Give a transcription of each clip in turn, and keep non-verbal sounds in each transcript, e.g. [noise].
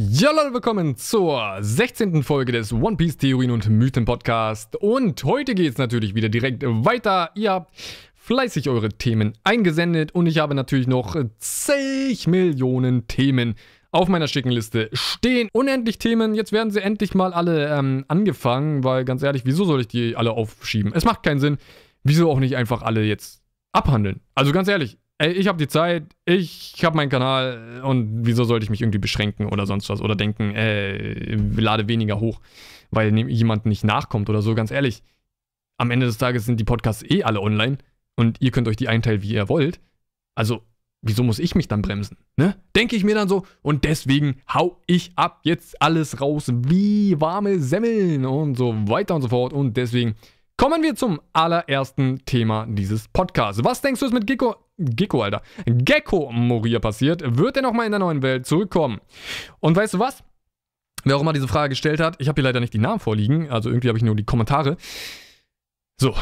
Ja, Leute, willkommen zur 16. Folge des One Piece Theorien und Mythen Podcast. Und heute geht es natürlich wieder direkt weiter. Ihr habt fleißig eure Themen eingesendet und ich habe natürlich noch zig Millionen Themen auf meiner schicken Liste stehen. Unendlich Themen, jetzt werden sie endlich mal alle ähm, angefangen, weil ganz ehrlich, wieso soll ich die alle aufschieben? Es macht keinen Sinn. Wieso auch nicht einfach alle jetzt abhandeln? Also ganz ehrlich, ey, ich habe die Zeit, ich habe meinen Kanal und wieso sollte ich mich irgendwie beschränken oder sonst was oder denken, äh, lade weniger hoch, weil jemand nicht nachkommt oder so, ganz ehrlich. Am Ende des Tages sind die Podcasts eh alle online und ihr könnt euch die einteilen, wie ihr wollt. Also, wieso muss ich mich dann bremsen? Ne? Denke ich mir dann so und deswegen hau ich ab jetzt alles raus wie warme Semmeln und so weiter und so fort und deswegen kommen wir zum allerersten Thema dieses Podcasts. Was denkst du, ist mit Gecko Gecko, Alter. Gecko Moria passiert, wird er nochmal in der neuen Welt zurückkommen. Und weißt du was? Wer auch immer diese Frage gestellt hat, ich habe hier leider nicht die Namen vorliegen, also irgendwie habe ich nur die Kommentare. So.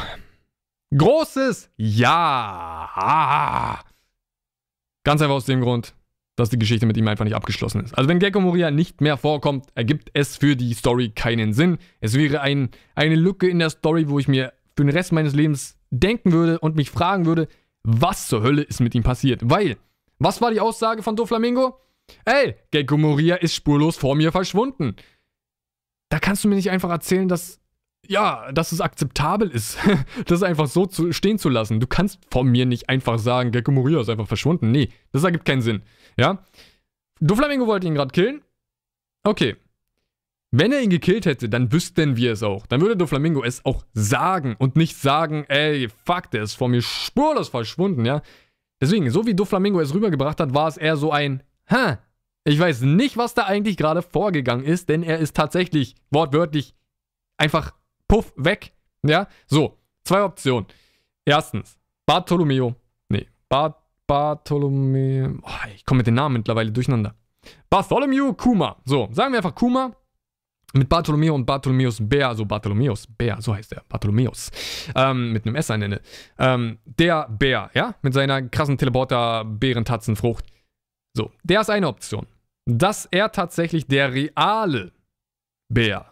Großes Ja. Ganz einfach aus dem Grund, dass die Geschichte mit ihm einfach nicht abgeschlossen ist. Also wenn Gecko Moria nicht mehr vorkommt, ergibt es für die Story keinen Sinn. Es wäre ein, eine Lücke in der Story, wo ich mir für den Rest meines Lebens denken würde und mich fragen würde, was zur Hölle ist mit ihm passiert? Weil, was war die Aussage von Doflamingo? Ey, Gecko Moria ist spurlos vor mir verschwunden. Da kannst du mir nicht einfach erzählen, dass, ja, dass es akzeptabel ist, [laughs] das einfach so zu, stehen zu lassen. Du kannst von mir nicht einfach sagen, Gecko Moria ist einfach verschwunden. Nee, das ergibt keinen Sinn. Ja? Doflamingo wollte ihn gerade killen. Okay, wenn er ihn gekillt hätte, dann wüssten wir es auch. Dann würde Doflamingo es auch sagen und nicht sagen, ey, fuck, der ist vor mir spurlos verschwunden, ja. Deswegen, so wie Doflamingo es rübergebracht hat, war es eher so ein, ha, ich weiß nicht, was da eigentlich gerade vorgegangen ist, denn er ist tatsächlich wortwörtlich einfach puff weg, ja. So, zwei Optionen. Erstens, Bartolomeo, nee, Bart, Bartolomeo, oh, ich komme mit den Namen mittlerweile durcheinander. Bartholomew Kuma, so, sagen wir einfach Kuma, mit Bartolomeo und Bartholomeus Bär, also Bartholomeus Bär, so heißt er, Bartholomeus, ähm, mit einem S am Ende. Ähm, der Bär, ja, mit seiner krassen Teleporter-Bärentatzenfrucht. So, der ist eine Option. Dass er tatsächlich der reale Bär.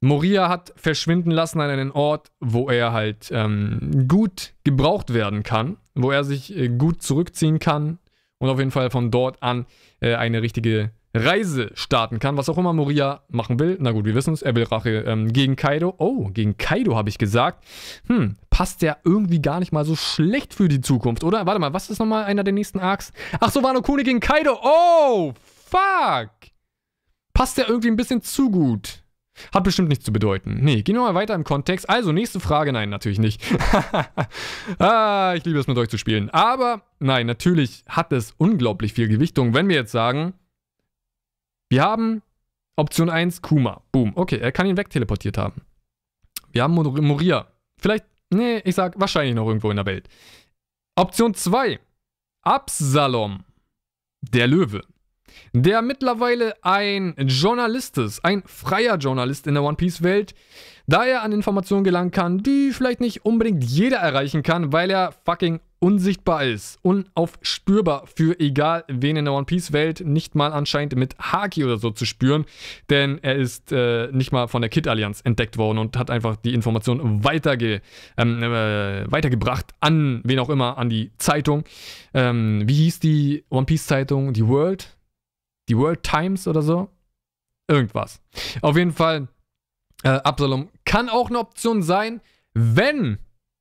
Moria hat verschwinden lassen an einen Ort, wo er halt ähm, gut gebraucht werden kann, wo er sich äh, gut zurückziehen kann und auf jeden Fall von dort an äh, eine richtige Reise starten kann, was auch immer Moria machen will. Na gut, wir wissen es, er will Rache ähm, gegen Kaido. Oh, gegen Kaido habe ich gesagt. Hm, passt der irgendwie gar nicht mal so schlecht für die Zukunft, oder? Warte mal, was ist nochmal einer der nächsten Arcs? Ach so, Wano Kuni gegen Kaido. Oh, fuck. Passt der irgendwie ein bisschen zu gut. Hat bestimmt nichts zu bedeuten. Nee, gehen wir mal weiter im Kontext. Also, nächste Frage. Nein, natürlich nicht. [laughs] ah, ich liebe es mit euch zu spielen. Aber, nein, natürlich hat es unglaublich viel Gewichtung, wenn wir jetzt sagen, wir haben Option 1 Kuma. Boom. Okay, er kann ihn wegteleportiert haben. Wir haben Moria. Vielleicht, nee, ich sag wahrscheinlich noch irgendwo in der Welt. Option 2 Absalom. Der Löwe. Der mittlerweile ein Journalist ist, ein freier Journalist in der One Piece Welt, da er an Informationen gelangen kann, die vielleicht nicht unbedingt jeder erreichen kann, weil er fucking unsichtbar ist, unaufspürbar für egal wen in der One Piece Welt, nicht mal anscheinend mit Haki oder so zu spüren, denn er ist äh, nicht mal von der Kid Allianz entdeckt worden und hat einfach die Information weiterge ähm, äh, weitergebracht an wen auch immer, an die Zeitung. Ähm, wie hieß die One Piece Zeitung? Die World? Die World Times oder so? Irgendwas. Auf jeden Fall, äh, Absalom kann auch eine Option sein, wenn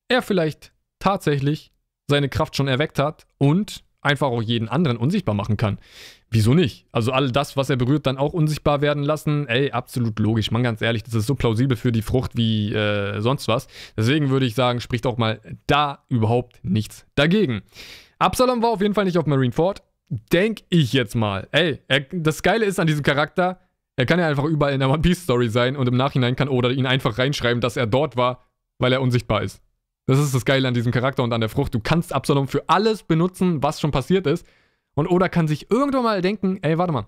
er vielleicht tatsächlich seine Kraft schon erweckt hat und einfach auch jeden anderen unsichtbar machen kann. Wieso nicht? Also all das, was er berührt, dann auch unsichtbar werden lassen. Ey, absolut logisch. Man, ganz ehrlich, das ist so plausibel für die Frucht wie äh, sonst was. Deswegen würde ich sagen, spricht auch mal da überhaupt nichts dagegen. Absalom war auf jeden Fall nicht auf Marineford. Denk ich jetzt mal. Ey, er, das Geile ist an diesem Charakter, er kann ja einfach überall in der One Piece Story sein und im Nachhinein kann Oda ihn einfach reinschreiben, dass er dort war, weil er unsichtbar ist. Das ist das Geile an diesem Charakter und an der Frucht. Du kannst Absalom für alles benutzen, was schon passiert ist. Und Oda kann sich irgendwann mal denken, ey, warte mal,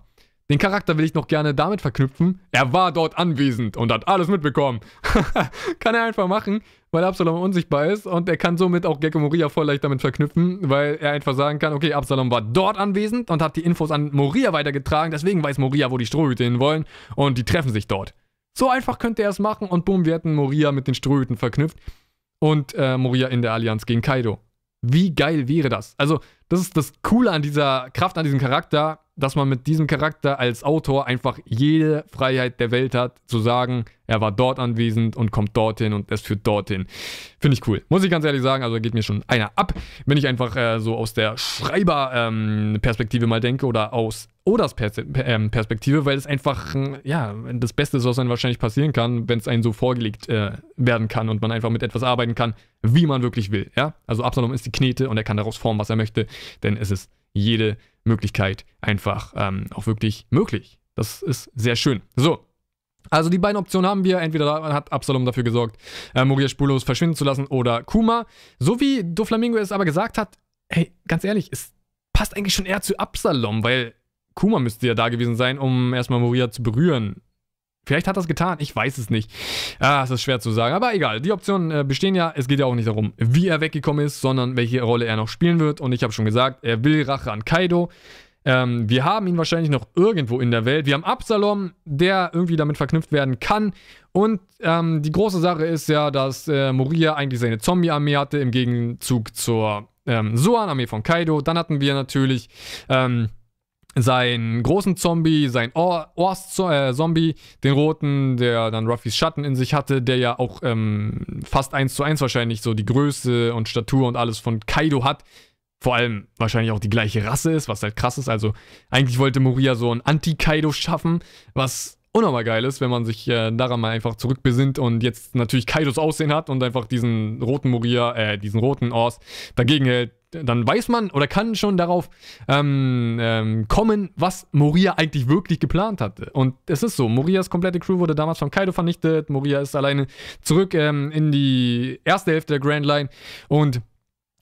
Den Charakter will ich noch gerne damit verknüpfen. Er war dort anwesend und hat alles mitbekommen. [laughs] kann er einfach machen, weil Absalom unsichtbar ist und er kann somit auch Gecko Moria voll leicht damit verknüpfen, weil er einfach sagen kann, okay, Absalom war dort anwesend und hat die Infos an Moria weitergetragen, deswegen weiß Moria, wo die Strohhüte hin wollen und die treffen sich dort. So einfach könnte er es machen und boom, wir hätten Moria mit den Strohhüten verknüpft und äh, Moria in der Allianz gegen Kaido. Wie geil wäre das? Also, das ist das Coole an dieser Kraft, an diesem Charakter, dass man mit diesem Charakter als Autor einfach jede Freiheit der Welt hat, zu sagen, er war dort anwesend und kommt dorthin und es führt dorthin. Finde ich cool. Muss ich ganz ehrlich sagen, also geht mir schon einer ab, wenn ich einfach äh, so aus der Schreiber-Perspektive ähm, mal denke oder aus Odas Pers ähm, Perspektive, weil es einfach, äh, ja, das Beste ist, was einem wahrscheinlich passieren kann, wenn es einem so vorgelegt äh, werden kann und man einfach mit etwas arbeiten kann, wie man wirklich will. Ja? Also Absalom ist die Knete und er kann daraus formen, was er möchte, denn es ist jede Möglichkeit einfach ähm, auch wirklich möglich. Das ist sehr schön. So. Also die beiden Optionen haben wir. Entweder hat Absalom dafür gesorgt, äh, Moria spurlos verschwinden zu lassen oder Kuma. So wie Doflamingo es aber gesagt hat, hey, ganz ehrlich, es passt eigentlich schon eher zu Absalom, weil Kuma müsste ja da gewesen sein, um erstmal Moria zu berühren. Vielleicht hat es getan, ich weiß es nicht. Ah, es ist schwer zu sagen, aber egal. Die Optionen äh, bestehen ja. Es geht ja auch nicht darum, wie er weggekommen ist, sondern welche Rolle er noch spielen wird. Und ich habe schon gesagt, er will Rache an Kaido. Ähm, wir haben ihn wahrscheinlich noch irgendwo in der Welt. Wir haben Absalom, der irgendwie damit verknüpft werden kann. Und ähm, die große Sache ist ja, dass äh, Moria eigentlich seine Zombie-Armee hatte im Gegenzug zur ähm, Soan-Armee von Kaido. Dann hatten wir natürlich ähm, seinen großen Zombie, sein Ors-Zombie, den roten, der dann Ruffys Schatten in sich hatte, der ja auch ähm, fast eins zu eins wahrscheinlich so die Größe und Statur und alles von Kaido hat. Vor allem wahrscheinlich auch die gleiche Rasse ist, was halt krass ist. Also eigentlich wollte Moria so ein Anti-Kaido schaffen, was unnormal geil ist, wenn man sich äh, daran mal einfach zurückbesinnt und jetzt natürlich Kaidos Aussehen hat und einfach diesen roten Moria, äh, diesen roten Ors dagegen hält, dann weiß man oder kann schon darauf ähm, ähm, kommen, was Moria eigentlich wirklich geplant hatte. Und es ist so, Morias komplette Crew wurde damals von Kaido vernichtet, Moria ist alleine zurück ähm, in die erste Hälfte der Grand Line und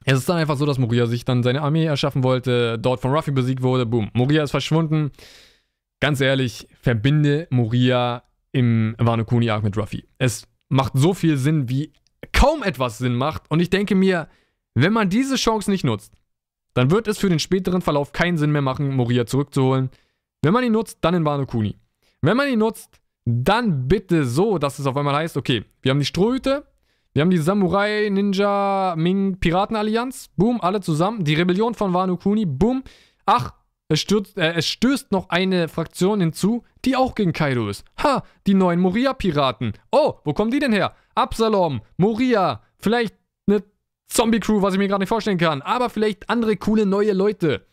es ist dann einfach so, dass Moria sich dann seine Armee erschaffen wollte, dort von Ruffy besiegt wurde, boom, Moria ist verschwunden ganz ehrlich, verbinde Moria im Wano Kuni Arc mit Ruffy. Es macht so viel Sinn, wie kaum etwas Sinn macht. Und ich denke mir, wenn man diese Chance nicht nutzt, dann wird es für den späteren Verlauf keinen Sinn mehr machen, Moria zurückzuholen. Wenn man ihn nutzt, dann in Wano Kuni. Wenn man ihn nutzt, dann bitte so, dass es auf einmal heißt, okay, wir haben die Strohhüte, wir haben die Samurai, Ninja, Ming, Piratenallianz, boom, alle zusammen. Die Rebellion von Wano Kuni, boom. Ach, es, stürzt, äh, es stößt noch eine Fraktion hinzu, die auch gegen Kaido ist. Ha, die neuen Moria-Piraten. Oh, wo kommen die denn her? Absalom, Moria, vielleicht Zombie-Crew, was ich mir gerade nicht vorstellen kann. Aber vielleicht andere coole neue Leute,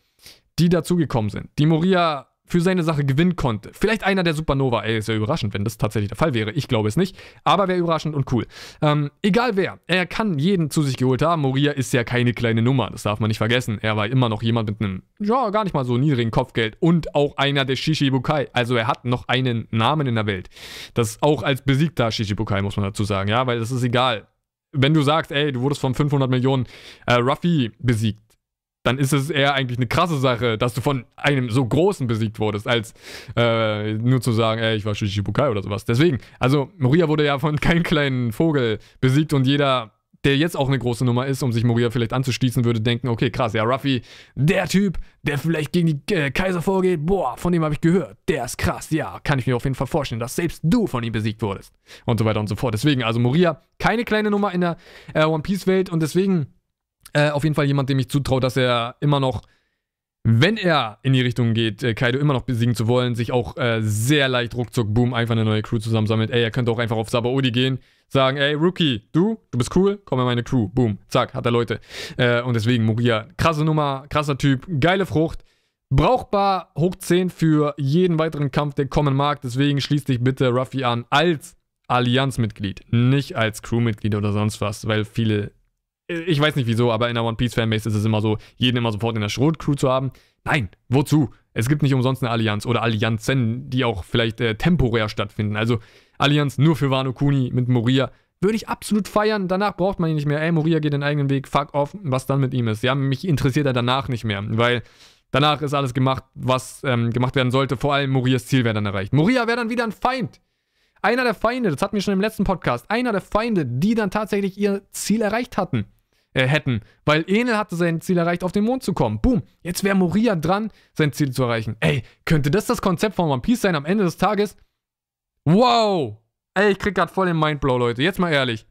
die dazugekommen sind. Die Moria für seine Sache gewinnen konnte. Vielleicht einer der Supernova. Ey, ist ja überraschend, wenn das tatsächlich der Fall wäre. Ich glaube es nicht. Aber wäre überraschend und cool. Ähm, egal wer. Er kann jeden zu sich geholt haben. Moria ist ja keine kleine Nummer. Das darf man nicht vergessen. Er war immer noch jemand mit einem, ja, gar nicht mal so niedrigen Kopfgeld. Und auch einer der Shishibukai. Also er hat noch einen Namen in der Welt. Das auch als besiegter Shishibukai, muss man dazu sagen. Ja, weil das ist egal. Wenn du sagst, ey, du wurdest von 500 Millionen äh, Ruffy besiegt, dann ist es eher eigentlich eine krasse Sache, dass du von einem so großen besiegt wurdest, als äh, nur zu sagen, ey, ich war Shishibukai oder sowas. Deswegen, also Moria wurde ja von [laughs] keinem kleinen Vogel besiegt und jeder, der jetzt auch eine große Nummer ist, um sich Moria vielleicht anzuschließen, würde denken, okay, krass, ja, Ruffy, der Typ, der vielleicht gegen die äh, Kaiser vorgeht, boah, von dem habe ich gehört, der ist krass, ja, kann ich mir auf jeden Fall vorstellen, dass selbst du von ihm besiegt wurdest. Und so weiter und so fort. Deswegen, also Moria, keine kleine Nummer in der äh, One Piece Welt und deswegen äh, auf jeden Fall jemand, dem ich zutraue, dass er immer noch, wenn er in die Richtung geht, äh, Kaido immer noch besiegen zu wollen, sich auch äh, sehr leicht ruckzuck, boom, einfach eine neue Crew zusammensammelt. Ey, er könnte auch einfach auf Sabaody gehen, sagen, ey, Rookie, du, du bist cool, komm in meine Crew, boom, zack, hat er Leute. Äh, und deswegen, Moria, krasse Nummer, krasser Typ, geile Frucht. Brauchbar hoch 10 für jeden weiteren Kampf, der kommen mag. Deswegen schließ dich bitte Ruffy an als Allianzmitglied, nicht als Crewmitglied oder sonst was, weil viele ich weiß nicht wieso, aber in der One Piece Fanbase ist es immer so, jeden immer sofort in der Schrotcrew zu haben. Nein, wozu? Es gibt nicht umsonst eine Allianz oder Allianzen, die auch vielleicht äh, temporär stattfinden. Also Allianz nur für Wano Kuni mit Moria. Würde ich absolut feiern. Danach braucht man ihn nicht mehr. Ey, Moria geht den eigenen Weg. Fuck off. Was dann mit ihm ist. Ja, mich interessiert er danach nicht mehr. Weil Danach ist alles gemacht, was ähm, gemacht werden sollte. Vor allem Morias Ziel wäre dann erreicht. Moria wäre dann wieder ein Feind. Einer der Feinde, das hatten wir schon im letzten Podcast, einer der Feinde, die dann tatsächlich ihr Ziel erreicht hatten, äh, hätten. Weil Enel hatte sein Ziel erreicht, auf den Mond zu kommen. Boom. Jetzt wäre Moria dran, sein Ziel zu erreichen. Ey, könnte das das Konzept von One Piece sein am Ende des Tages? Wow. Ey, ich krieg grad voll den Mindblow, Leute. Jetzt mal ehrlich.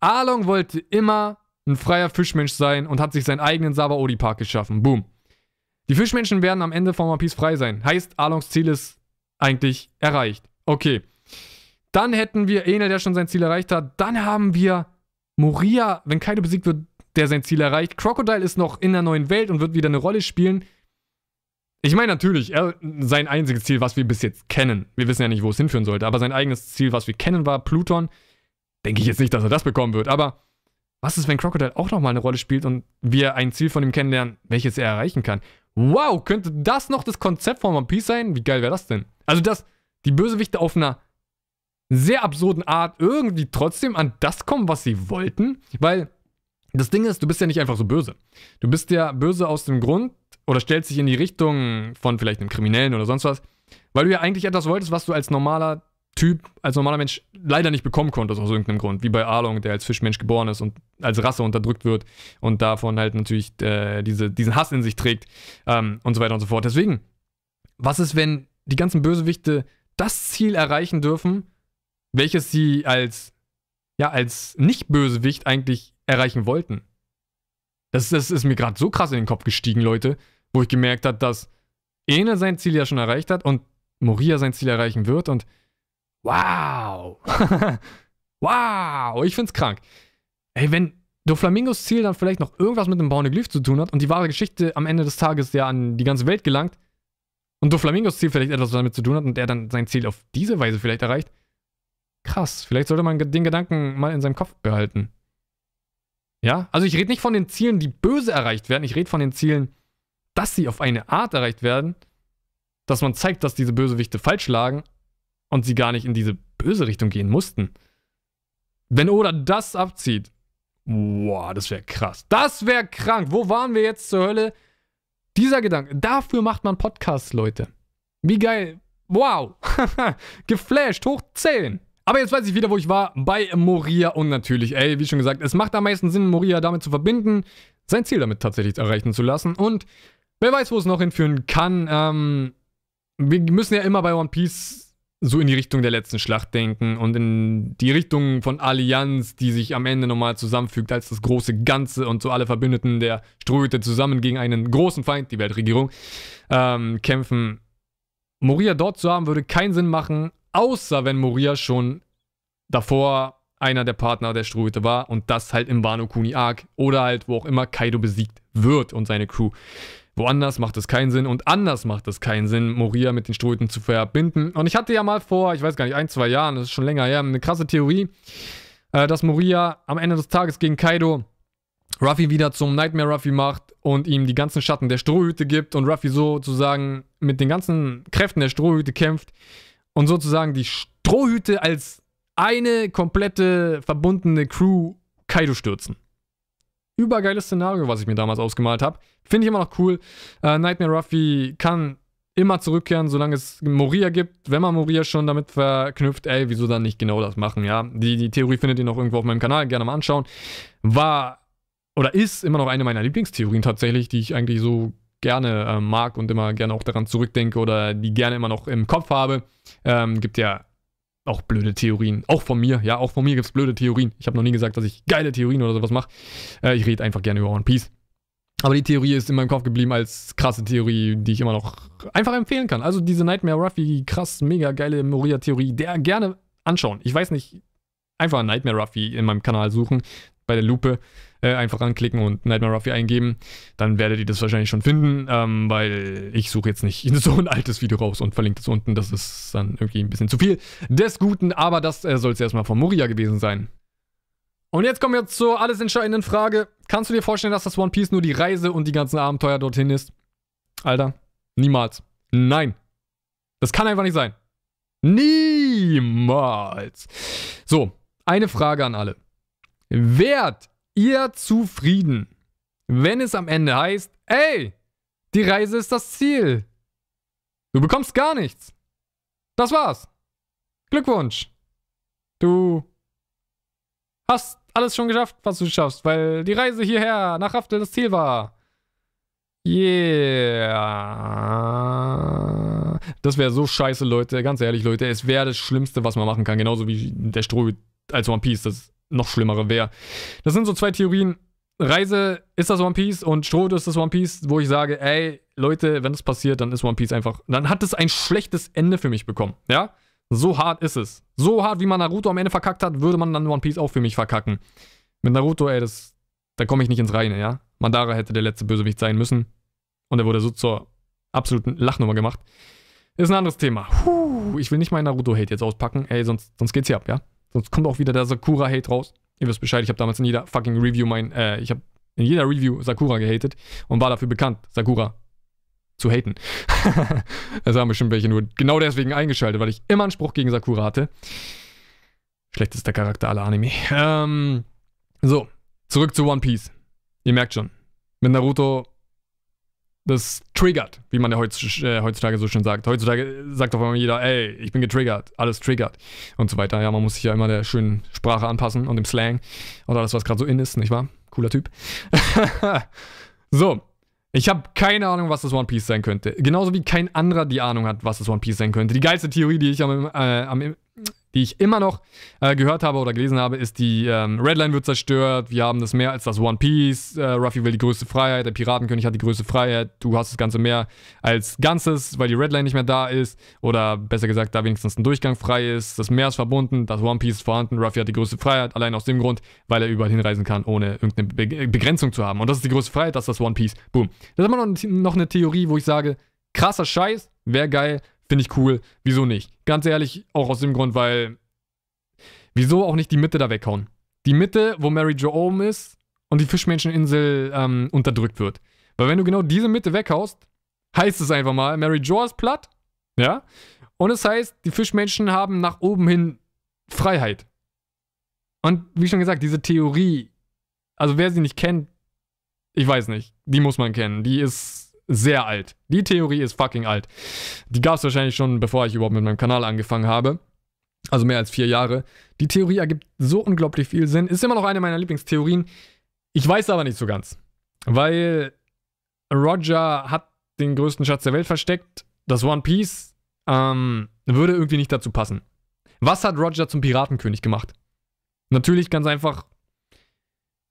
Arlong wollte immer ein freier Fischmensch sein und hat sich seinen eigenen Sabaody-Park geschaffen. Boom. Die Fischmenschen werden am Ende von One Piece frei sein. Heißt, Arlongs Ziel ist eigentlich erreicht. Okay. Dann hätten wir Enel, der schon sein Ziel erreicht hat. Dann haben wir Moria, wenn Kaido besiegt wird, der sein Ziel erreicht. Crocodile ist noch in der neuen Welt und wird wieder eine Rolle spielen. Ich meine natürlich, er, sein einziges Ziel, was wir bis jetzt kennen, wir wissen ja nicht, wo es hinführen sollte, aber sein eigenes Ziel, was wir kennen, war Pluton. Denke ich jetzt nicht, dass er das bekommen wird, aber was ist, wenn Crocodile auch nochmal eine Rolle spielt und wir ein Ziel von ihm kennenlernen, welches er erreichen kann? Wow, könnte das noch das Konzept von One Piece sein? Wie geil wäre das denn? Also, dass die Bösewichte auf einer sehr absurden Art irgendwie trotzdem an das kommen, was sie wollten, weil das Ding ist, du bist ja nicht einfach so böse. Du bist ja böse aus dem Grund oder stellst dich in die Richtung von vielleicht einem Kriminellen oder sonst was, weil du ja eigentlich etwas wolltest, was du als normaler Typ, als normaler Mensch leider nicht bekommen konntest aus irgendeinem Grund. Wie bei Arlong, der als Fischmensch geboren ist und als Rasse unterdrückt wird und davon halt natürlich äh, diese, diesen Hass in sich trägt ähm, und so weiter und so fort. Deswegen, was ist, wenn die ganzen Bösewichte das Ziel erreichen dürfen, welches sie als, ja, als Nicht-Bösewicht eigentlich erreichen wollten? Das, das ist mir gerade so krass in den Kopf gestiegen, Leute, wo ich gemerkt habe, dass Ene sein Ziel ja schon erreicht hat und Moria sein Ziel erreichen wird und Wow. [laughs] wow. Ich find's krank. Ey, wenn Doflamingos Ziel dann vielleicht noch irgendwas mit dem Pornoglyph zu tun hat und die wahre Geschichte am Ende des Tages ja an die ganze Welt gelangt und Doflamingos Ziel vielleicht etwas damit zu tun hat und er dann sein Ziel auf diese Weise vielleicht erreicht, krass. Vielleicht sollte man den Gedanken mal in seinem Kopf behalten. Ja? Also ich rede nicht von den Zielen, die böse erreicht werden. Ich rede von den Zielen, dass sie auf eine Art erreicht werden, dass man zeigt, dass diese Bösewichte falsch lagen und sie gar nicht in diese böse Richtung gehen mussten. Wenn Oda das abzieht, boah, das wäre krass. Das wäre krank. Wo waren wir jetzt zur Hölle? Dieser Gedanke, dafür macht man Podcasts, Leute. Wie geil. Wow. [laughs] Geflasht, hoch 10. Aber jetzt weiß ich wieder, wo ich war. Bei Moria und natürlich, ey, wie schon gesagt, es macht am meisten Sinn, Moria damit zu verbinden, sein Ziel damit tatsächlich erreichen zu lassen. Und wer weiß, wo es noch hinführen kann. Ähm, wir müssen ja immer bei One Piece so in die Richtung der letzten Schlacht denken und in die Richtung von Allianz, die sich am Ende nochmal zusammenfügt als das große Ganze und so alle Verbündeten der Strohhüte zusammen gegen einen großen Feind, die Weltregierung, ähm, kämpfen. Moria dort zu haben, würde keinen Sinn machen, außer wenn Moria schon davor einer der Partner der Strohhüte war und das halt im Wano Kuni Arc oder halt wo auch immer Kaido besiegt wird und seine Crew. Woanders macht es keinen Sinn und anders macht es keinen Sinn, Moria mit den Strohhüten zu verbinden. Und ich hatte ja mal vor, ich weiß gar nicht, ein, zwei Jahren, das ist schon länger her, eine krasse Theorie, äh, dass Moria am Ende des Tages gegen Kaido Ruffy wieder zum Nightmare Ruffy macht und ihm die ganzen Schatten der Strohhüte gibt und Ruffy sozusagen mit den ganzen Kräften der Strohhüte kämpft und sozusagen die Strohhüte als eine komplette verbundene Crew Kaido stürzen übergeiles Szenario, was ich mir damals ausgemalt habe. Finde ich immer noch cool. Äh, Nightmare Ruffy kann immer zurückkehren, solange es Moria gibt. Wenn man Moria schon damit verknüpft, ey, wieso dann nicht genau das machen, ja? Die, die Theorie findet ihr noch irgendwo auf meinem Kanal, gerne mal anschauen. War oder ist immer noch eine meiner Lieblingstheorien tatsächlich, die ich eigentlich so gerne äh, mag und immer gerne auch daran zurückdenke oder die gerne immer noch im Kopf habe. Ähm, gibt ja auch blöde Theorien. Auch von mir, ja, auch von mir gibt es blöde Theorien. Ich habe noch nie gesagt, dass ich geile Theorien oder sowas mache. Äh, ich rede einfach gerne über One Piece. Aber die Theorie ist in meinem Kopf geblieben als krasse Theorie, die ich immer noch einfach empfehlen kann. Also diese Nightmare Ruffy, krass, mega geile Moria-Theorie, der gerne anschauen. Ich weiß nicht, einfach Nightmare Ruffy in meinem Kanal suchen bei der Lupe äh, einfach anklicken und Nightmare Ruffy eingeben. Dann werdet ihr das wahrscheinlich schon finden, ähm, weil ich suche jetzt nicht [laughs] so ein altes Video raus und verlinke es unten. Das ist dann irgendwie ein bisschen zu viel des Guten, aber das äh, soll es erstmal von Moria gewesen sein. Und jetzt kommen wir zur alles entscheidenden Frage. Kannst du dir vorstellen, dass das One Piece nur die Reise und die ganzen Abenteuer dorthin ist? Alter, niemals. Nein. Das kann einfach nicht sein. Niemals. So, eine Frage an alle. Wärt ihr zufrieden, wenn es am Ende heißt, ey, Die Reise ist das Ziel. Du bekommst gar nichts. Das war's. Glückwunsch. Du hast alles schon geschafft, was du schaffst, weil die Reise hierher nach Raftel das Ziel war. Yeah. Das wäre so scheiße, Leute. Ganz ehrlich, Leute. Es wäre das Schlimmste, was man machen kann. Genauso wie der Stroh als One Piece. Das noch schlimmere wäre. Das sind so zwei Theorien. Reise ist das One Piece und Stroh ist das One Piece, wo ich sage, ey, Leute, wenn das passiert, dann ist One Piece einfach. Dann hat es ein schlechtes Ende für mich bekommen. Ja? So hart ist es. So hart, wie man Naruto am Ende verkackt hat, würde man dann One Piece auch für mich verkacken. Mit Naruto, ey, das. Da komme ich nicht ins Reine, ja? Mandara hätte der letzte Bösewicht sein müssen. Und er wurde so zur absoluten Lachnummer gemacht. Ist ein anderes Thema. Puh, ich will nicht meinen Naruto-Hate jetzt auspacken. Ey, sonst, sonst geht's hier ab, ja? Sonst kommt auch wieder der Sakura-Hate raus. Ihr wisst Bescheid, ich habe damals in jeder fucking Review mein, äh, ich habe in jeder Review Sakura gehatet und war dafür bekannt, Sakura zu haten. [laughs] das haben bestimmt welche nur genau deswegen eingeschaltet, weil ich immer einen Spruch gegen Sakura hatte. Schlechtester Charakter aller Anime. Ähm, so, zurück zu One Piece. Ihr merkt schon, mit Naruto das triggert, wie man ja äh, heutzutage so schön sagt. Heutzutage sagt auf einmal jeder, ey, ich bin getriggert, alles triggert und so weiter. Ja, man muss sich ja immer der schönen Sprache anpassen und dem Slang oder alles, was gerade so in ist, nicht wahr? Cooler Typ. [laughs] so, ich habe keine Ahnung, was das One Piece sein könnte. Genauso wie kein anderer die Ahnung hat, was das One Piece sein könnte. Die geilste Theorie, die ich am, äh, am die ich immer noch äh, gehört habe oder gelesen habe, ist die ähm, Redline wird zerstört, wir haben das mehr als das One Piece, äh, Ruffy will die größte Freiheit, der Piratenkönig hat die größte Freiheit, du hast das Ganze mehr als Ganzes, weil die Redline nicht mehr da ist. Oder besser gesagt, da wenigstens ein Durchgang frei ist, das Meer ist verbunden, das One Piece ist vorhanden, Ruffy hat die größte Freiheit, allein aus dem Grund, weil er überall hinreisen kann, ohne irgendeine Be Begrenzung zu haben. Und das ist die größte Freiheit, das ist das One Piece, boom. Das ist immer noch eine Theorie, wo ich sage, krasser Scheiß, wäre geil, Finde ich cool. Wieso nicht? Ganz ehrlich, auch aus dem Grund, weil. Wieso auch nicht die Mitte da weghauen? Die Mitte, wo Mary Jo oben ist und die Fischmenscheninsel ähm, unterdrückt wird. Weil wenn du genau diese Mitte weghaust, heißt es einfach mal, Mary Jo ist platt. Ja? Und es heißt, die Fischmenschen haben nach oben hin Freiheit. Und wie schon gesagt, diese Theorie, also wer sie nicht kennt, ich weiß nicht, die muss man kennen. Die ist sehr alt. Die Theorie ist fucking alt. Die gab es wahrscheinlich schon, bevor ich überhaupt mit meinem Kanal angefangen habe. Also mehr als vier Jahre. Die Theorie ergibt so unglaublich viel Sinn. Ist immer noch eine meiner Lieblingstheorien. Ich weiß aber nicht so ganz. Weil Roger hat den größten Schatz der Welt versteckt. Das One Piece ähm, würde irgendwie nicht dazu passen. Was hat Roger zum Piratenkönig gemacht? Natürlich ganz einfach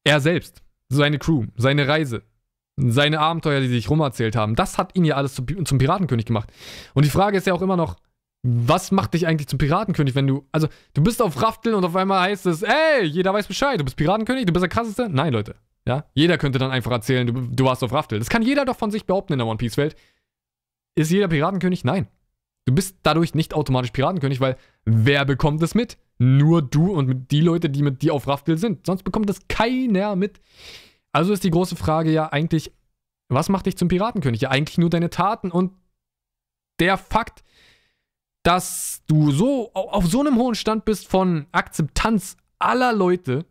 er selbst, seine Crew, seine Reise, seine Abenteuer, die sich rumerzählt haben, das hat ihn ja alles zum, zum Piratenkönig gemacht. Und die Frage ist ja auch immer noch, was macht dich eigentlich zum Piratenkönig, wenn du, also, du bist auf Rafteln und auf einmal heißt es, ey, jeder weiß Bescheid, du bist Piratenkönig, du bist der krasseste? Nein, Leute. Ja, jeder könnte dann einfach erzählen, du, du warst auf Raftel. Das kann jeder doch von sich behaupten in der One Piece Welt. Ist jeder Piratenkönig? Nein. Du bist dadurch nicht automatisch Piratenkönig, weil wer bekommt es mit? Nur du und die Leute, die mit dir auf Raftel sind. Sonst bekommt das keiner mit. Also ist die große Frage ja eigentlich, was macht dich zum Piratenkönig? Ja, eigentlich nur deine Taten und der Fakt, dass du so auf so einem hohen Stand bist von Akzeptanz aller Leute,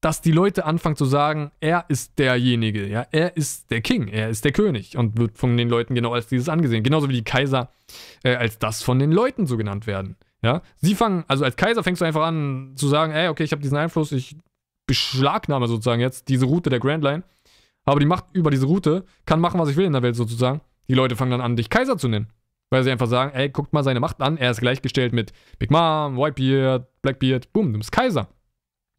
dass die Leute anfangen zu sagen, er ist derjenige, ja, er ist der King, er ist der König und wird von den Leuten genau als dieses angesehen. Genauso wie die Kaiser äh, als das von den Leuten so genannt werden. Ja, sie fangen, also als Kaiser fängst du einfach an zu sagen, ey, okay, ich habe diesen Einfluss, ich beschlagnahme sozusagen jetzt diese Route der Grand Line, habe die Macht über diese Route, kann machen, was ich will in der Welt sozusagen. Die Leute fangen dann an, dich Kaiser zu nennen. Weil sie einfach sagen, ey, guckt mal seine Macht an, er ist gleichgestellt mit Big Mom, Whitebeard, Blackbeard, boom, du bist Kaiser.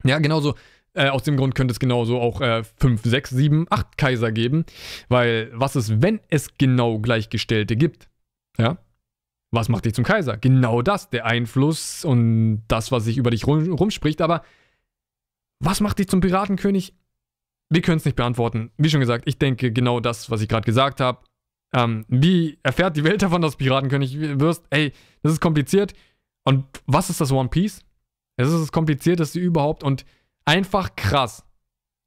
Ja, genauso, äh, aus dem Grund könnte es genauso auch 5, 6, 7, 8 Kaiser geben. Weil, was ist, wenn es genau Gleichgestellte gibt? Ja? Was macht dich zum Kaiser? Genau das, der Einfluss und das, was sich über dich rum, rumspricht, aber was macht dich zum Piratenkönig? Wir können es nicht beantworten. Wie schon gesagt, ich denke genau das, was ich gerade gesagt habe. Ähm, wie erfährt die Welt davon, dass du Piratenkönig wirst? Ey, das ist kompliziert. Und was ist das One Piece? Es ist das komplizierteste überhaupt und einfach krass.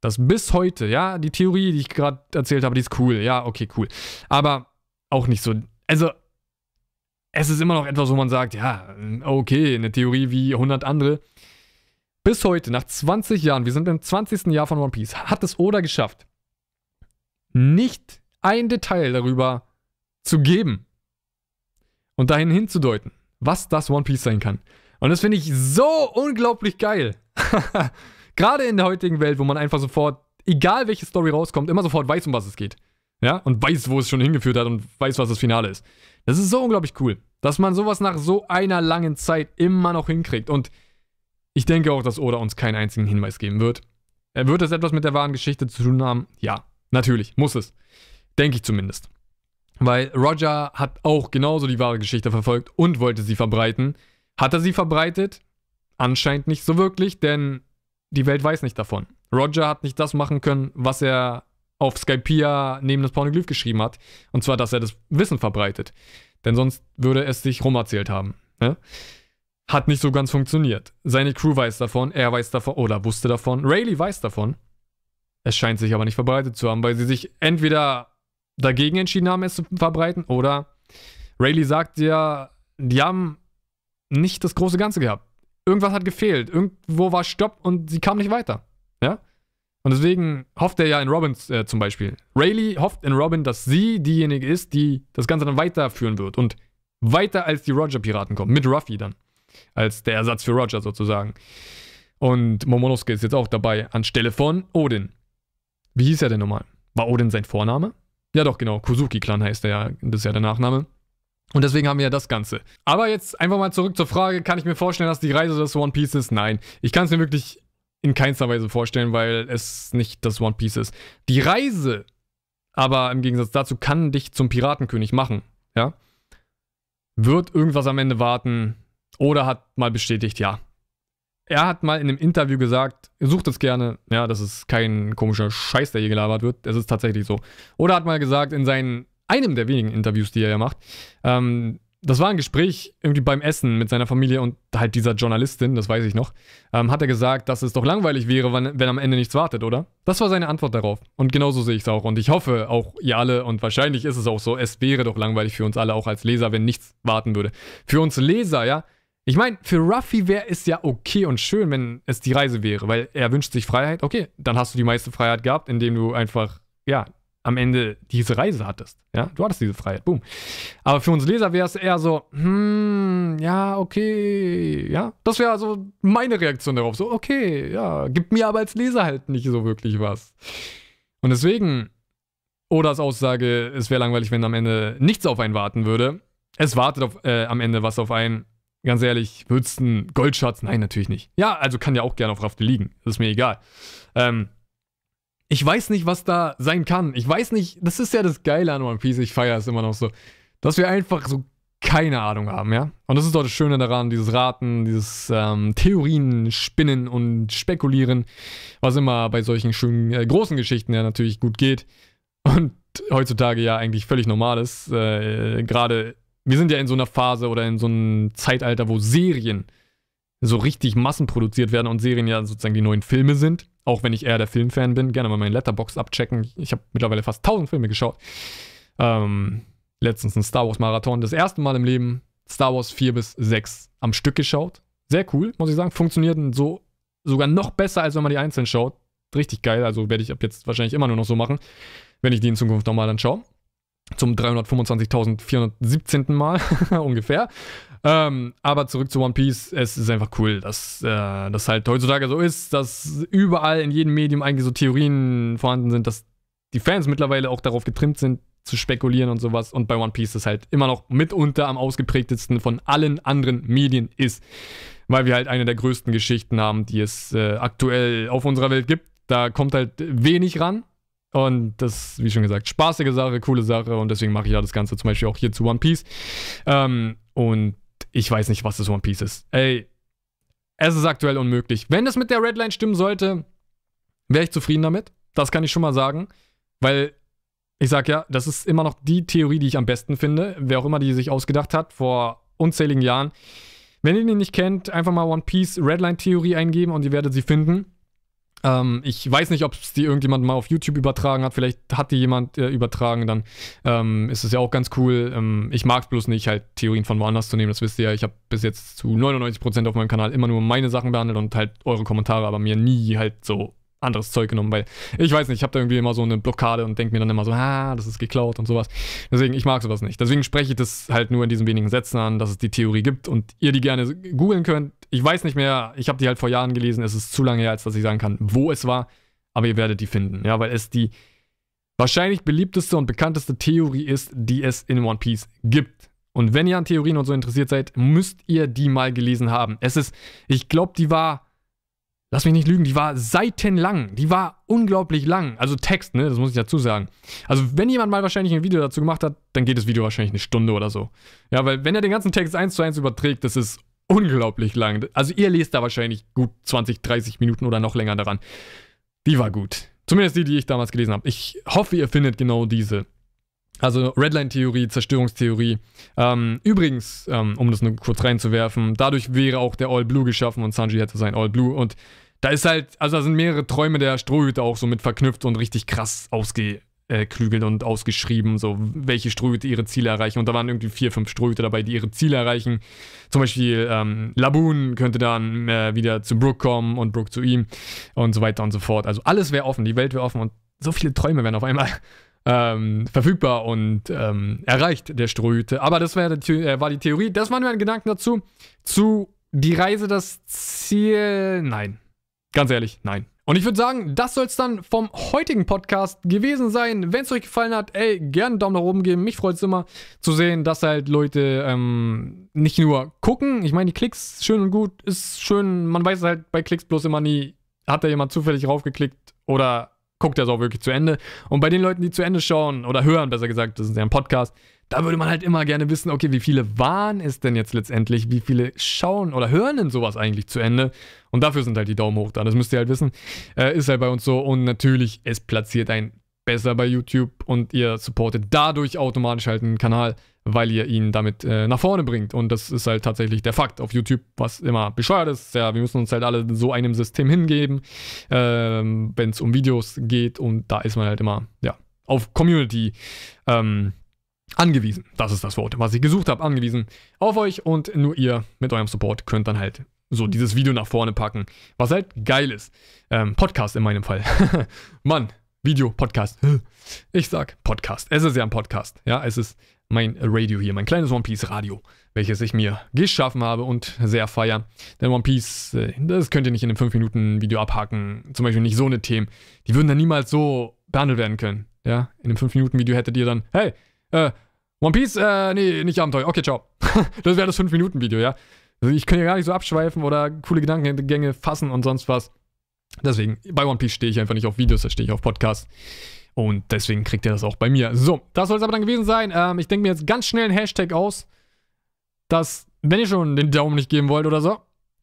dass bis heute, ja, die Theorie, die ich gerade erzählt habe, die ist cool. Ja, okay, cool. Aber auch nicht so. Also, es ist immer noch etwas, wo man sagt, ja, okay, eine Theorie wie 100 andere. Bis heute, nach 20 Jahren, wir sind im 20. Jahr von One Piece, hat es Oda geschafft, nicht ein Detail darüber zu geben und dahin hinzudeuten, was das One Piece sein kann. Und das finde ich so unglaublich geil. [laughs] Gerade in der heutigen Welt, wo man einfach sofort, egal welche Story rauskommt, immer sofort weiß, um was es geht. Ja, und weiß, wo es schon hingeführt hat und weiß, was das Finale ist. Das ist so unglaublich cool, dass man sowas nach so einer langen Zeit immer noch hinkriegt. Und ich denke auch, dass Oda uns keinen einzigen Hinweis geben wird. Er wird es etwas mit der wahren Geschichte zu tun haben? Ja, natürlich, muss es. Denke ich zumindest. Weil Roger hat auch genauso die wahre Geschichte verfolgt und wollte sie verbreiten. Hat er sie verbreitet? Anscheinend nicht so wirklich, denn die Welt weiß nicht davon. Roger hat nicht das machen können, was er auf Skypia neben das Pornoglyph geschrieben hat. Und zwar, dass er das Wissen verbreitet. Denn sonst würde es sich rumerzählt haben. Ne? Hat nicht so ganz funktioniert. Seine Crew weiß davon, er weiß davon oder wusste davon. Rayleigh weiß davon. Es scheint sich aber nicht verbreitet zu haben, weil sie sich entweder dagegen entschieden haben, es zu verbreiten, oder Rayleigh sagt ja, die haben nicht das große Ganze gehabt. Irgendwas hat gefehlt. Irgendwo war Stopp und sie kam nicht weiter. Ja? Und deswegen hofft er ja in Robin äh, zum Beispiel. Rayleigh hofft in Robin, dass sie diejenige ist, die das Ganze dann weiterführen wird. Und weiter als die Roger-Piraten kommt. Mit Ruffy dann. Als der Ersatz für Roger sozusagen. Und Momonosuke ist jetzt auch dabei, anstelle von Odin. Wie hieß er denn nochmal? War Odin sein Vorname? Ja, doch, genau. Kuzuki-Clan heißt er ja. Das ist ja der Nachname. Und deswegen haben wir ja das Ganze. Aber jetzt einfach mal zurück zur Frage: Kann ich mir vorstellen, dass die Reise des One Piece ist? Nein. Ich kann es mir wirklich in keinster Weise vorstellen, weil es nicht das One Piece ist. Die Reise, aber im Gegensatz dazu, kann dich zum Piratenkönig machen. Ja? Wird irgendwas am Ende warten oder hat mal bestätigt, ja, er hat mal in einem Interview gesagt, sucht es gerne, ja, das ist kein komischer Scheiß, der hier gelabert wird, es ist tatsächlich so. Oder hat mal gesagt in seinen, einem der wenigen Interviews, die er ja macht, ähm, das war ein Gespräch irgendwie beim Essen mit seiner Familie und halt dieser Journalistin, das weiß ich noch, ähm, hat er gesagt, dass es doch langweilig wäre, wenn, wenn am Ende nichts wartet, oder? Das war seine Antwort darauf. Und genauso sehe ich es auch. Und ich hoffe auch ihr alle, und wahrscheinlich ist es auch so, es wäre doch langweilig für uns alle, auch als Leser, wenn nichts warten würde. Für uns Leser, ja, ich meine, für Ruffy wäre es ja okay und schön, wenn es die Reise wäre, weil er wünscht sich Freiheit. Okay, dann hast du die meiste Freiheit gehabt, indem du einfach, ja, am Ende diese Reise hattest. Ja, du hattest diese Freiheit. Boom. Aber für uns Leser wäre es eher so, hm, ja, okay, ja. Das wäre also meine Reaktion darauf. So, okay, ja, gibt mir aber als Leser halt nicht so wirklich was. Und deswegen, Odas Aussage, es wäre langweilig, wenn am Ende nichts auf einen warten würde. Es wartet auf, äh, am Ende was auf einen. Ganz ehrlich, würdest einen Goldschatz? Nein, natürlich nicht. Ja, also kann ja auch gerne auf Rafte liegen. Das ist mir egal. Ähm, ich weiß nicht, was da sein kann. Ich weiß nicht, das ist ja das Geile an One Piece. Ich feiere es immer noch so. Dass wir einfach so keine Ahnung haben, ja? Und das ist doch das Schöne daran, dieses Raten, dieses ähm, Theorien, Spinnen und Spekulieren, was immer bei solchen schönen, äh, großen Geschichten ja natürlich gut geht. Und heutzutage ja eigentlich völlig normal ist. Äh, Gerade wir sind ja in so einer Phase oder in so einem Zeitalter, wo Serien so richtig massenproduziert werden und Serien ja sozusagen die neuen Filme sind. Auch wenn ich eher der Filmfan bin, gerne mal meinen Letterbox abchecken. Ich habe mittlerweile fast 1000 Filme geschaut. Ähm, letztens ein Star Wars Marathon. Das erste Mal im Leben Star Wars 4 bis 6 am Stück geschaut. Sehr cool, muss ich sagen. Funktioniert so sogar noch besser, als wenn man die einzeln schaut. Richtig geil. Also werde ich ab jetzt wahrscheinlich immer nur noch so machen, wenn ich die in Zukunft nochmal dann schaue zum 325.417. Mal [laughs] ungefähr. Ähm, aber zurück zu One Piece. Es ist einfach cool, dass äh, das halt heutzutage so ist, dass überall in jedem Medium eigentlich so Theorien vorhanden sind, dass die Fans mittlerweile auch darauf getrimmt sind, zu spekulieren und sowas. Und bei One Piece ist halt immer noch mitunter am ausgeprägtesten von allen anderen Medien ist. Weil wir halt eine der größten Geschichten haben, die es äh, aktuell auf unserer Welt gibt. Da kommt halt wenig ran. Und das, wie schon gesagt, spaßige Sache, coole Sache und deswegen mache ich ja das Ganze zum Beispiel auch hier zu One Piece. Ähm, und ich weiß nicht, was das One Piece ist. Ey, es ist aktuell unmöglich. Wenn es mit der Redline stimmen sollte, wäre ich zufrieden damit. Das kann ich schon mal sagen. Weil ich sag ja, das ist immer noch die Theorie, die ich am besten finde. Wer auch immer die sich ausgedacht hat, vor unzähligen Jahren. Wenn ihr die nicht kennt, einfach mal One Piece Redline Theorie eingeben und ihr werdet sie finden. Ähm, ich weiß nicht, ob es die irgendjemand mal auf YouTube übertragen hat. Vielleicht hat die jemand äh, übertragen. Dann ähm, ist es ja auch ganz cool. Ähm, ich mag es bloß nicht, halt Theorien von woanders zu nehmen. Das wisst ihr ja. Ich habe bis jetzt zu 99% auf meinem Kanal immer nur meine Sachen behandelt und halt eure Kommentare, aber mir nie halt so anderes Zeug genommen, weil ich weiß nicht, ich habe da irgendwie immer so eine Blockade und denke mir dann immer so, ah, das ist geklaut und sowas. Deswegen, ich mag sowas nicht. Deswegen spreche ich das halt nur in diesen wenigen Sätzen an, dass es die Theorie gibt und ihr die gerne googeln könnt. Ich weiß nicht mehr, ich habe die halt vor Jahren gelesen, es ist zu lange her, als dass ich sagen kann, wo es war, aber ihr werdet die finden, ja, weil es die wahrscheinlich beliebteste und bekannteste Theorie ist, die es in One Piece gibt. Und wenn ihr an Theorien und so interessiert seid, müsst ihr die mal gelesen haben. Es ist, ich glaube, die war, lass mich nicht lügen, die war seitenlang. Die war unglaublich lang. Also Text, ne, das muss ich dazu sagen. Also wenn jemand mal wahrscheinlich ein Video dazu gemacht hat, dann geht das Video wahrscheinlich eine Stunde oder so. Ja, weil wenn er den ganzen Text eins zu eins überträgt, das ist unglaublich lang. Also ihr lest da wahrscheinlich gut 20, 30 Minuten oder noch länger daran. Die war gut. Zumindest die, die ich damals gelesen habe. Ich hoffe, ihr findet genau diese. Also Redline-Theorie, Zerstörungstheorie. Ähm, übrigens, ähm, um das nur kurz reinzuwerfen, dadurch wäre auch der All Blue geschaffen und Sanji hätte sein All Blue. Und da ist halt, also da sind mehrere Träume der Strohhüte auch so mit verknüpft und richtig krass ausgeklügelt und ausgeschrieben, so welche Strohhüte ihre Ziele erreichen. Und da waren irgendwie vier, fünf Strohhüte dabei, die ihre Ziele erreichen. Zum Beispiel ähm, Laboon könnte dann äh, wieder zu Brooke kommen und Brooke zu ihm und so weiter und so fort. Also alles wäre offen, die Welt wäre offen und so viele Träume wären auf einmal ähm, verfügbar und ähm, erreicht, der Strohhüte. Aber das war, äh, war die Theorie. Das waren meine Gedanken dazu. Zu die Reise, das Ziel. Nein. Ganz ehrlich, nein. Und ich würde sagen, das soll es dann vom heutigen Podcast gewesen sein. Wenn es euch gefallen hat, ey, gerne einen Daumen nach oben geben. Mich freut es immer zu sehen, dass halt Leute ähm, nicht nur gucken. Ich meine, die Klicks, schön und gut, ist schön. Man weiß halt bei Klicks bloß immer nie, hat da jemand zufällig raufgeklickt oder guckt es auch wirklich zu Ende. Und bei den Leuten, die zu Ende schauen oder hören, besser gesagt, das ist ja ein Podcast, da würde man halt immer gerne wissen, okay, wie viele waren es denn jetzt letztendlich? Wie viele schauen oder hören denn sowas eigentlich zu Ende? Und dafür sind halt die Daumen hoch da. Das müsst ihr halt wissen. Äh, ist halt bei uns so. Und natürlich, es platziert ein besser bei YouTube und ihr supportet dadurch automatisch halt einen Kanal, weil ihr ihn damit äh, nach vorne bringt. Und das ist halt tatsächlich der Fakt auf YouTube, was immer bescheuert ist. Ja, wir müssen uns halt alle so einem System hingeben, ähm, wenn es um Videos geht. Und da ist man halt immer, ja, auf Community ähm, angewiesen. Das ist das Wort, was ich gesucht habe, angewiesen auf euch. Und nur ihr mit eurem Support könnt dann halt so dieses Video nach vorne packen, was halt geil ist. Ähm, Podcast in meinem Fall. [laughs] Mann, Video, Podcast. Ich sag Podcast. Es ist ja ein Podcast. Ja, es ist mein Radio hier, mein kleines One Piece Radio, welches ich mir geschaffen habe und sehr feier. Denn One Piece, äh, das könnt ihr nicht in einem 5-Minuten-Video abhaken. Zum Beispiel nicht so eine Themen. Die würden dann niemals so behandelt werden können. Ja, in einem 5-Minuten-Video hättet ihr dann, hey, äh, One Piece, äh, nee, nicht Abenteuer. Okay, ciao. [laughs] das wäre das 5-Minuten-Video, ja. Also ich könnte ja gar nicht so abschweifen oder coole Gedankengänge fassen und sonst was. Deswegen, bei One Piece stehe ich einfach nicht auf Videos, da stehe ich auf Podcasts. Und deswegen kriegt ihr das auch bei mir. So, das soll es aber dann gewesen sein. Ähm, ich denke mir jetzt ganz schnell einen Hashtag aus, dass, wenn ihr schon den Daumen nicht geben wollt oder so,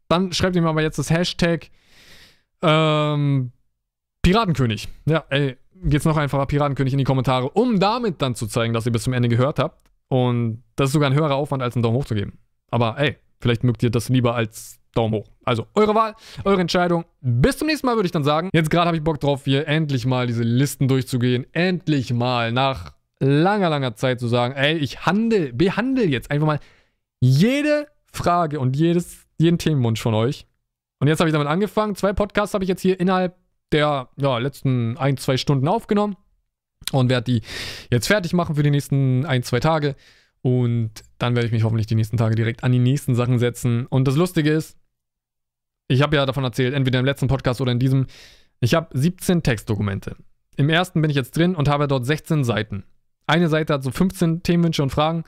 dann schreibt ihr mir aber jetzt das Hashtag ähm, Piratenkönig. Ja, ey, geht's noch einfacher Piratenkönig in die Kommentare, um damit dann zu zeigen, dass ihr bis zum Ende gehört habt. Und das ist sogar ein höherer Aufwand, als einen Daumen hoch zu geben. Aber ey, vielleicht mögt ihr das lieber als Daumen hoch. Also, eure Wahl, eure Entscheidung. Bis zum nächsten Mal, würde ich dann sagen. Jetzt gerade habe ich Bock drauf, hier endlich mal diese Listen durchzugehen. Endlich mal nach langer, langer Zeit zu sagen, ey, ich handel, behandle jetzt einfach mal jede Frage und jedes, jeden Themenwunsch von euch. Und jetzt habe ich damit angefangen. Zwei Podcasts habe ich jetzt hier innerhalb der ja, letzten ein, zwei Stunden aufgenommen und werde die jetzt fertig machen für die nächsten ein, zwei Tage. Und dann werde ich mich hoffentlich die nächsten Tage direkt an die nächsten Sachen setzen. Und das Lustige ist, ich habe ja davon erzählt, entweder im letzten Podcast oder in diesem, ich habe 17 Textdokumente. Im ersten bin ich jetzt drin und habe dort 16 Seiten. Eine Seite hat so 15 Themenwünsche und Fragen.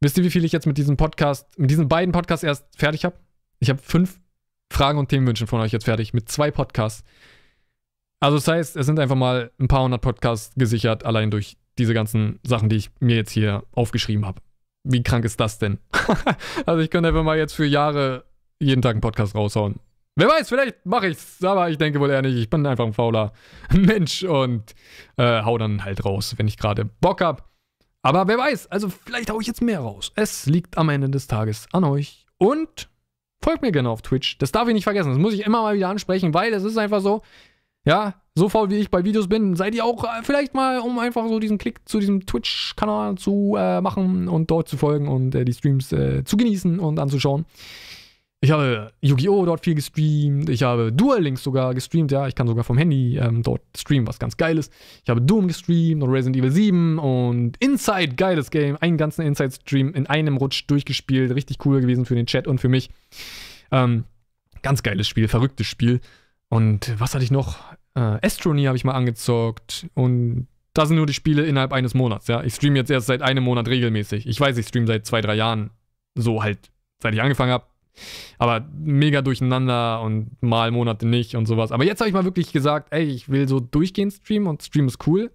Wisst ihr, wie viel ich jetzt mit diesem Podcast, mit diesen beiden Podcasts erst fertig habe? Ich habe fünf Fragen und Themenwünsche von euch jetzt fertig mit zwei Podcasts. Also das heißt, es sind einfach mal ein paar hundert Podcasts gesichert, allein durch diese ganzen Sachen, die ich mir jetzt hier aufgeschrieben habe. Wie krank ist das denn? [laughs] also ich könnte einfach mal jetzt für Jahre jeden Tag einen Podcast raushauen. Wer weiß, vielleicht mache ich's, aber ich denke wohl eher nicht. Ich bin einfach ein fauler [laughs] Mensch und äh, hau dann halt raus, wenn ich gerade Bock hab. Aber wer weiß, also vielleicht hau ich jetzt mehr raus. Es liegt am Ende des Tages an euch. Und folgt mir gerne auf Twitch. Das darf ich nicht vergessen. Das muss ich immer mal wieder ansprechen, weil es ist einfach so, ja, so faul wie ich bei Videos bin, seid ihr auch äh, vielleicht mal, um einfach so diesen Klick zu diesem Twitch-Kanal zu äh, machen und dort zu folgen und äh, die Streams äh, zu genießen und anzuschauen. Ich habe Yu-Gi-Oh! dort viel gestreamt. Ich habe Dual Links sogar gestreamt. Ja, ich kann sogar vom Handy ähm, dort streamen, was ganz geil ist. Ich habe Doom gestreamt und Resident Evil 7 und Inside, geiles Game. Einen ganzen Inside-Stream in einem Rutsch durchgespielt. Richtig cool gewesen für den Chat und für mich. Ähm, ganz geiles Spiel, verrücktes Spiel. Und was hatte ich noch? Äh, Astronomy habe ich mal angezockt. Und das sind nur die Spiele innerhalb eines Monats. Ja, ich streame jetzt erst seit einem Monat regelmäßig. Ich weiß, ich streame seit zwei, drei Jahren. So halt, seit ich angefangen habe. Aber mega durcheinander und mal Monate nicht und sowas. Aber jetzt habe ich mal wirklich gesagt, ey, ich will so durchgehend streamen und Stream ist cool.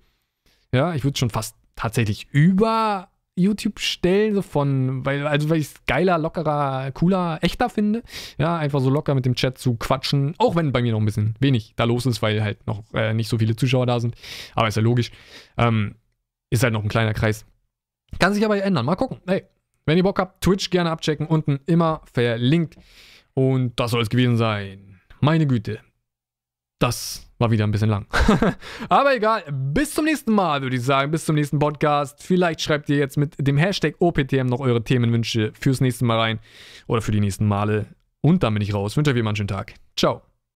Ja, ich würde schon fast tatsächlich über YouTube stellen, so von, weil, also weil ich es geiler, lockerer, cooler, echter finde. Ja, einfach so locker mit dem Chat zu quatschen, auch wenn bei mir noch ein bisschen wenig da los ist, weil halt noch äh, nicht so viele Zuschauer da sind. Aber ist ja logisch. Ähm, ist halt noch ein kleiner Kreis. Kann sich aber ändern. Mal gucken. Hey, wenn ihr Bock habt, Twitch gerne abchecken. Unten immer verlinkt. Und das soll es gewesen sein. Meine Güte. Das war wieder ein bisschen lang. [laughs] Aber egal, bis zum nächsten Mal, würde ich sagen. Bis zum nächsten Podcast. Vielleicht schreibt ihr jetzt mit dem Hashtag OPTM noch eure Themenwünsche fürs nächste Mal rein. Oder für die nächsten Male. Und dann bin ich raus. Wünsche euch immer einen schönen Tag. Ciao.